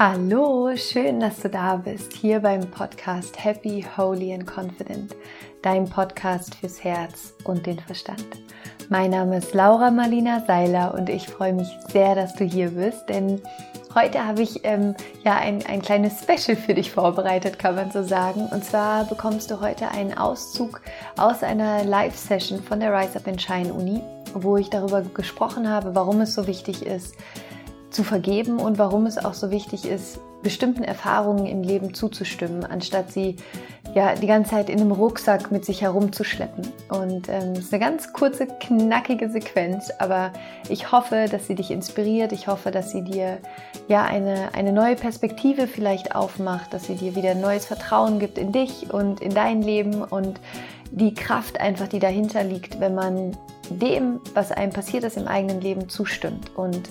Hallo, schön, dass du da bist, hier beim Podcast Happy, Holy and Confident, dein Podcast fürs Herz und den Verstand. Mein Name ist Laura Marlina Seiler und ich freue mich sehr, dass du hier bist, denn heute habe ich ähm, ja ein, ein kleines Special für dich vorbereitet, kann man so sagen. Und zwar bekommst du heute einen Auszug aus einer Live-Session von der Rise Up and Shine Uni, wo ich darüber gesprochen habe, warum es so wichtig ist, zu vergeben und warum es auch so wichtig ist, bestimmten Erfahrungen im Leben zuzustimmen, anstatt sie ja die ganze Zeit in einem Rucksack mit sich herumzuschleppen. Und ähm, es ist eine ganz kurze, knackige Sequenz, aber ich hoffe, dass sie dich inspiriert. Ich hoffe, dass sie dir ja eine, eine neue Perspektive vielleicht aufmacht, dass sie dir wieder neues Vertrauen gibt in dich und in dein Leben und die Kraft einfach, die dahinter liegt, wenn man dem, was einem passiert ist im eigenen Leben, zustimmt. Und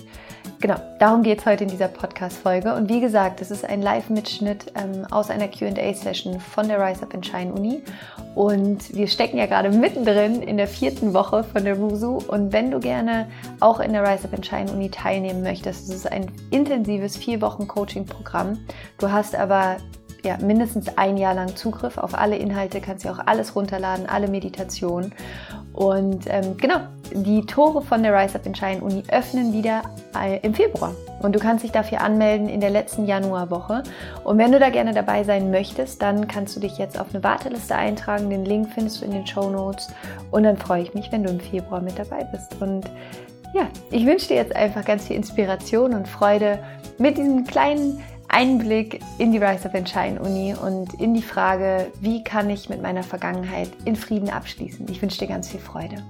genau, darum geht es heute in dieser Podcast-Folge. Und wie gesagt, es ist ein Live-Mitschnitt ähm, aus einer QA-Session von der Rise Up in Shine Uni. Und wir stecken ja gerade mittendrin in der vierten Woche von der RUSU. Und wenn du gerne auch in der Rise Up in Shine Uni teilnehmen möchtest, es ist ein intensives vier Wochen Coaching-Programm. Du hast aber ja, mindestens ein Jahr lang Zugriff auf alle Inhalte, kannst ja auch alles runterladen, alle Meditationen. Und ähm, genau, die Tore von der Rise Up in Shine Uni öffnen wieder äh, im Februar. Und du kannst dich dafür anmelden in der letzten Januarwoche. Und wenn du da gerne dabei sein möchtest, dann kannst du dich jetzt auf eine Warteliste eintragen. Den Link findest du in den Show Notes. Und dann freue ich mich, wenn du im Februar mit dabei bist. Und ja, ich wünsche dir jetzt einfach ganz viel Inspiration und Freude mit diesem kleinen Einblick in die Rise of Shine Uni und in die Frage, wie kann ich mit meiner Vergangenheit in Frieden abschließen. Ich wünsche dir ganz viel Freude.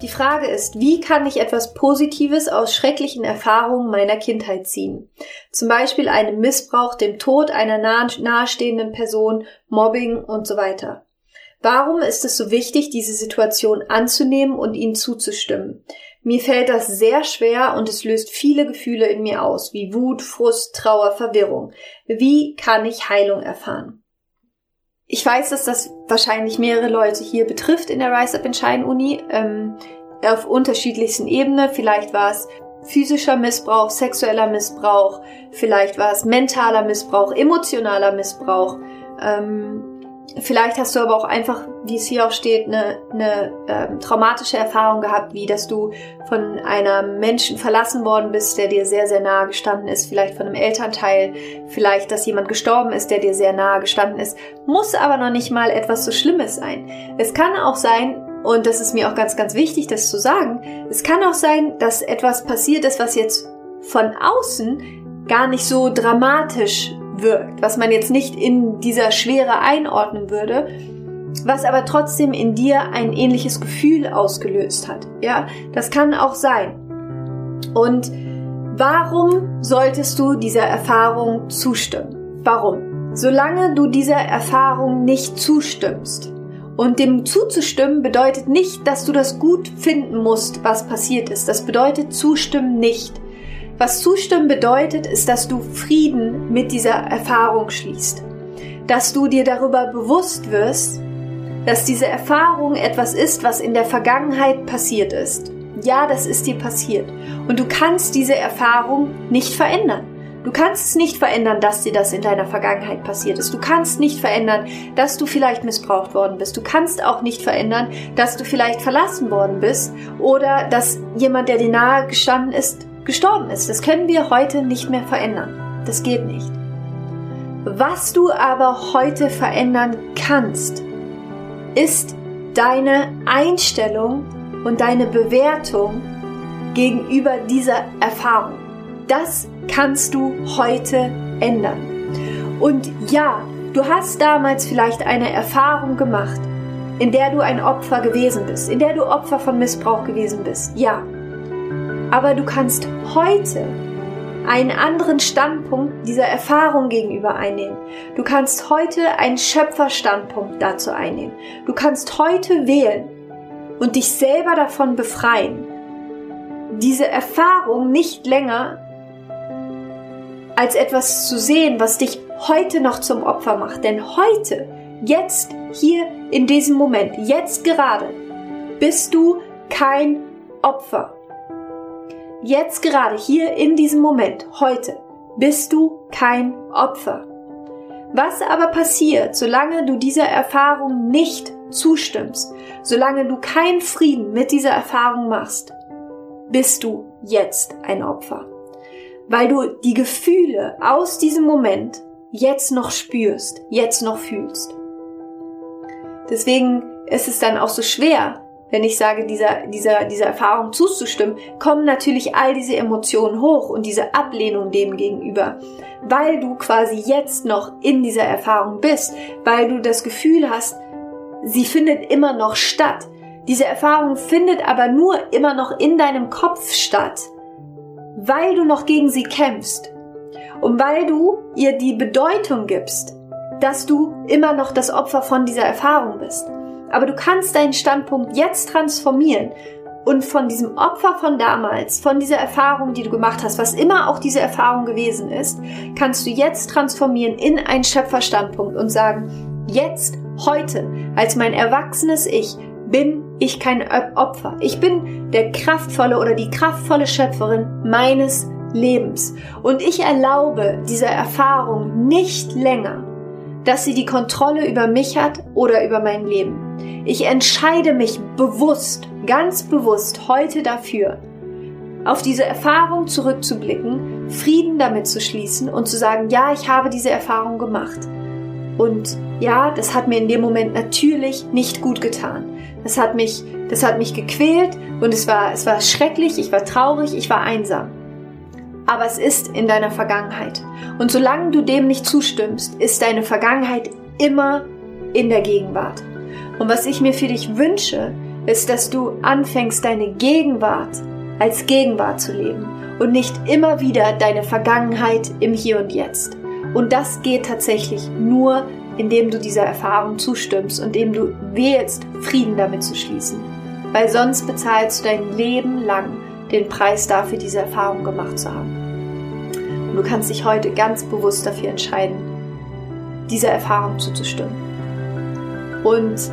Die Frage ist, wie kann ich etwas Positives aus schrecklichen Erfahrungen meiner Kindheit ziehen? Zum Beispiel einem Missbrauch, dem Tod einer nahestehenden Person, Mobbing und so weiter. Warum ist es so wichtig, diese Situation anzunehmen und ihnen zuzustimmen? Mir fällt das sehr schwer und es löst viele Gefühle in mir aus, wie Wut, Frust, Trauer, Verwirrung. Wie kann ich Heilung erfahren? Ich weiß, dass das wahrscheinlich mehrere Leute hier betrifft in der Rise Up in Shine Uni, ähm, auf unterschiedlichsten Ebenen. Vielleicht war es physischer Missbrauch, sexueller Missbrauch, vielleicht war es mentaler Missbrauch, emotionaler Missbrauch. Ähm, Vielleicht hast du aber auch einfach, wie es hier auch steht, eine, eine ähm, traumatische Erfahrung gehabt, wie dass du von einem Menschen verlassen worden bist, der dir sehr, sehr nahe gestanden ist, vielleicht von einem Elternteil, vielleicht, dass jemand gestorben ist, der dir sehr nahe gestanden ist, muss aber noch nicht mal etwas so Schlimmes sein. Es kann auch sein, und das ist mir auch ganz, ganz wichtig, das zu sagen, es kann auch sein, dass etwas passiert ist, was jetzt von außen gar nicht so dramatisch wirkt, was man jetzt nicht in dieser Schwere einordnen würde, was aber trotzdem in dir ein ähnliches Gefühl ausgelöst hat. Ja, das kann auch sein. Und warum solltest du dieser Erfahrung zustimmen? Warum? Solange du dieser Erfahrung nicht zustimmst. Und dem zuzustimmen bedeutet nicht, dass du das gut finden musst, was passiert ist. Das bedeutet zustimmen nicht. Was zustimmen bedeutet, ist, dass du Frieden mit dieser Erfahrung schließt. Dass du dir darüber bewusst wirst, dass diese Erfahrung etwas ist, was in der Vergangenheit passiert ist. Ja, das ist dir passiert. Und du kannst diese Erfahrung nicht verändern. Du kannst es nicht verändern, dass dir das in deiner Vergangenheit passiert ist. Du kannst nicht verändern, dass du vielleicht missbraucht worden bist. Du kannst auch nicht verändern, dass du vielleicht verlassen worden bist oder dass jemand, der dir nahe gestanden ist, gestorben ist. Das können wir heute nicht mehr verändern. Das geht nicht. Was du aber heute verändern kannst, ist deine Einstellung und deine Bewertung gegenüber dieser Erfahrung. Das kannst du heute ändern. Und ja, du hast damals vielleicht eine Erfahrung gemacht, in der du ein Opfer gewesen bist, in der du Opfer von Missbrauch gewesen bist. Ja, aber du kannst heute einen anderen Standpunkt dieser Erfahrung gegenüber einnehmen. Du kannst heute einen Schöpferstandpunkt dazu einnehmen. Du kannst heute wählen und dich selber davon befreien, diese Erfahrung nicht länger als etwas zu sehen, was dich heute noch zum Opfer macht. Denn heute, jetzt, hier, in diesem Moment, jetzt gerade, bist du kein Opfer. Jetzt gerade hier in diesem Moment, heute, bist du kein Opfer. Was aber passiert, solange du dieser Erfahrung nicht zustimmst, solange du keinen Frieden mit dieser Erfahrung machst, bist du jetzt ein Opfer. Weil du die Gefühle aus diesem Moment jetzt noch spürst, jetzt noch fühlst. Deswegen ist es dann auch so schwer, wenn ich sage, dieser, dieser, dieser Erfahrung zuzustimmen, kommen natürlich all diese Emotionen hoch und diese Ablehnung dem gegenüber, weil du quasi jetzt noch in dieser Erfahrung bist, weil du das Gefühl hast, sie findet immer noch statt. Diese Erfahrung findet aber nur immer noch in deinem Kopf statt, weil du noch gegen sie kämpfst und weil du ihr die Bedeutung gibst, dass du immer noch das Opfer von dieser Erfahrung bist. Aber du kannst deinen Standpunkt jetzt transformieren und von diesem Opfer von damals, von dieser Erfahrung, die du gemacht hast, was immer auch diese Erfahrung gewesen ist, kannst du jetzt transformieren in einen Schöpferstandpunkt und sagen, jetzt, heute, als mein erwachsenes Ich, bin ich kein Opfer. Ich bin der kraftvolle oder die kraftvolle Schöpferin meines Lebens. Und ich erlaube dieser Erfahrung nicht länger, dass sie die Kontrolle über mich hat oder über mein Leben. Ich entscheide mich bewusst, ganz bewusst heute dafür, auf diese Erfahrung zurückzublicken, Frieden damit zu schließen und zu sagen, ja, ich habe diese Erfahrung gemacht. Und ja, das hat mir in dem Moment natürlich nicht gut getan. Das hat mich, das hat mich gequält und es war, es war schrecklich, ich war traurig, ich war einsam aber es ist in deiner Vergangenheit. Und solange du dem nicht zustimmst, ist deine Vergangenheit immer in der Gegenwart. Und was ich mir für dich wünsche, ist, dass du anfängst, deine Gegenwart als Gegenwart zu leben und nicht immer wieder deine Vergangenheit im Hier und Jetzt. Und das geht tatsächlich nur, indem du dieser Erfahrung zustimmst und indem du wählst, Frieden damit zu schließen. Weil sonst bezahlst du dein Leben lang den Preis dafür, diese Erfahrung gemacht zu haben. Und du kannst dich heute ganz bewusst dafür entscheiden, dieser Erfahrung zuzustimmen. Und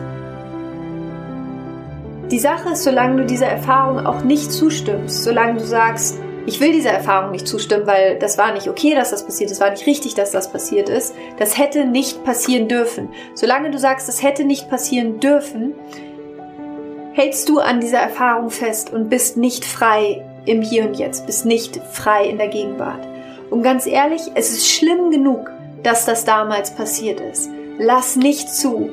die Sache ist, solange du dieser Erfahrung auch nicht zustimmst, solange du sagst, ich will dieser Erfahrung nicht zustimmen, weil das war nicht okay, dass das passiert ist, war nicht richtig, dass das passiert ist, das hätte nicht passieren dürfen. Solange du sagst, das hätte nicht passieren dürfen, hältst du an dieser Erfahrung fest und bist nicht frei im Hier und Jetzt, bist nicht frei in der Gegenwart. Und ganz ehrlich, es ist schlimm genug, dass das damals passiert ist. Lass nicht zu,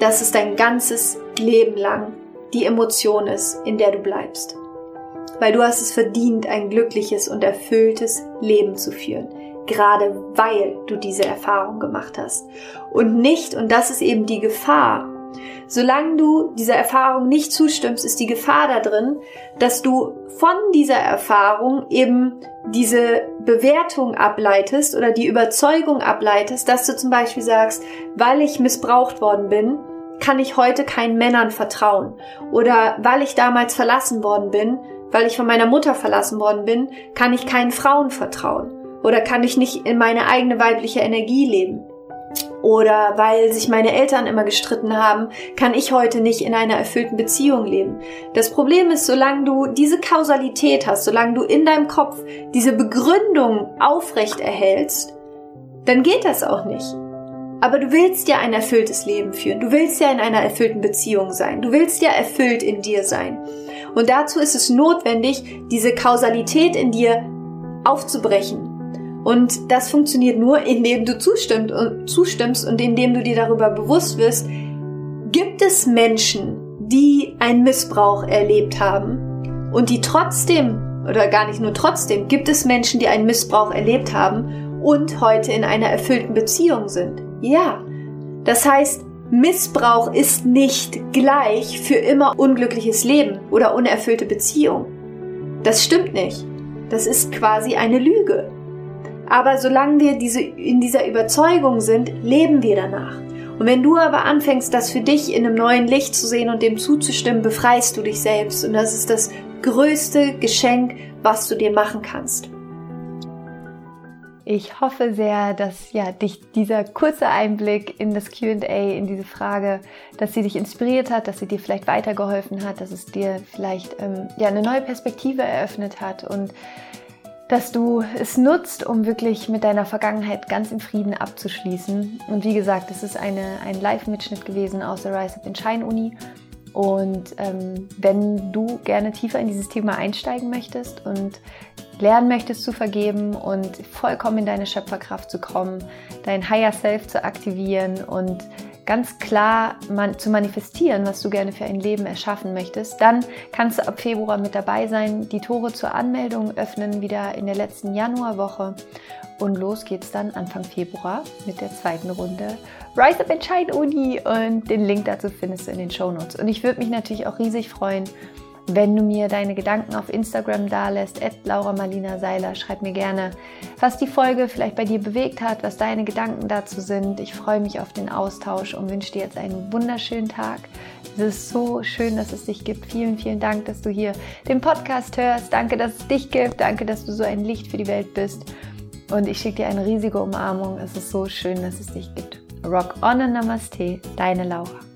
dass es dein ganzes Leben lang die Emotion ist, in der du bleibst. Weil du hast es verdient, ein glückliches und erfülltes Leben zu führen. Gerade weil du diese Erfahrung gemacht hast. Und nicht, und das ist eben die Gefahr, Solange du dieser Erfahrung nicht zustimmst, ist die Gefahr da drin, dass du von dieser Erfahrung eben diese Bewertung ableitest oder die Überzeugung ableitest, dass du zum Beispiel sagst, weil ich missbraucht worden bin, kann ich heute keinen Männern vertrauen. Oder weil ich damals verlassen worden bin, weil ich von meiner Mutter verlassen worden bin, kann ich keinen Frauen vertrauen. Oder kann ich nicht in meine eigene weibliche Energie leben. Oder weil sich meine Eltern immer gestritten haben, kann ich heute nicht in einer erfüllten Beziehung leben. Das Problem ist, solange du diese Kausalität hast, solange du in deinem Kopf diese Begründung aufrecht erhältst, dann geht das auch nicht. Aber du willst ja ein erfülltes Leben führen. Du willst ja in einer erfüllten Beziehung sein. Du willst ja erfüllt in dir sein. Und dazu ist es notwendig, diese Kausalität in dir aufzubrechen und das funktioniert nur, indem du zustimmt und, zustimmst und indem du dir darüber bewusst wirst, gibt es Menschen, die einen Missbrauch erlebt haben und die trotzdem, oder gar nicht nur trotzdem, gibt es Menschen, die einen Missbrauch erlebt haben und heute in einer erfüllten Beziehung sind. Ja. Das heißt, Missbrauch ist nicht gleich für immer unglückliches Leben oder unerfüllte Beziehung. Das stimmt nicht. Das ist quasi eine Lüge. Aber solange wir diese, in dieser Überzeugung sind, leben wir danach. Und wenn du aber anfängst, das für dich in einem neuen Licht zu sehen und dem zuzustimmen, befreist du dich selbst. Und das ist das größte Geschenk, was du dir machen kannst. Ich hoffe sehr, dass ja, dich dieser kurze Einblick in das QA, in diese Frage, dass sie dich inspiriert hat, dass sie dir vielleicht weitergeholfen hat, dass es dir vielleicht ähm, ja, eine neue Perspektive eröffnet hat und dass du es nutzt, um wirklich mit deiner Vergangenheit ganz im Frieden abzuschließen. Und wie gesagt, es ist eine, ein Live-Mitschnitt gewesen aus der Rise Up in Shine Uni. Und ähm, wenn du gerne tiefer in dieses Thema einsteigen möchtest und lernen möchtest zu vergeben und vollkommen in deine Schöpferkraft zu kommen, dein Higher Self zu aktivieren und ganz klar man, zu manifestieren, was du gerne für ein Leben erschaffen möchtest, dann kannst du ab Februar mit dabei sein. Die Tore zur Anmeldung öffnen wieder in der letzten Januarwoche und los geht's dann Anfang Februar mit der zweiten Runde Rise Up Entscheid Uni und den Link dazu findest du in den Show Notes. Und ich würde mich natürlich auch riesig freuen, wenn du mir deine Gedanken auf Instagram dalässt, at Laura Marlina Seiler, schreib mir gerne, was die Folge vielleicht bei dir bewegt hat, was deine Gedanken dazu sind. Ich freue mich auf den Austausch und wünsche dir jetzt einen wunderschönen Tag. Es ist so schön, dass es dich gibt. Vielen, vielen Dank, dass du hier den Podcast hörst. Danke, dass es dich gibt. Danke, dass du so ein Licht für die Welt bist. Und ich schicke dir eine riesige Umarmung. Es ist so schön, dass es dich gibt. Rock on and Namaste, deine Laura.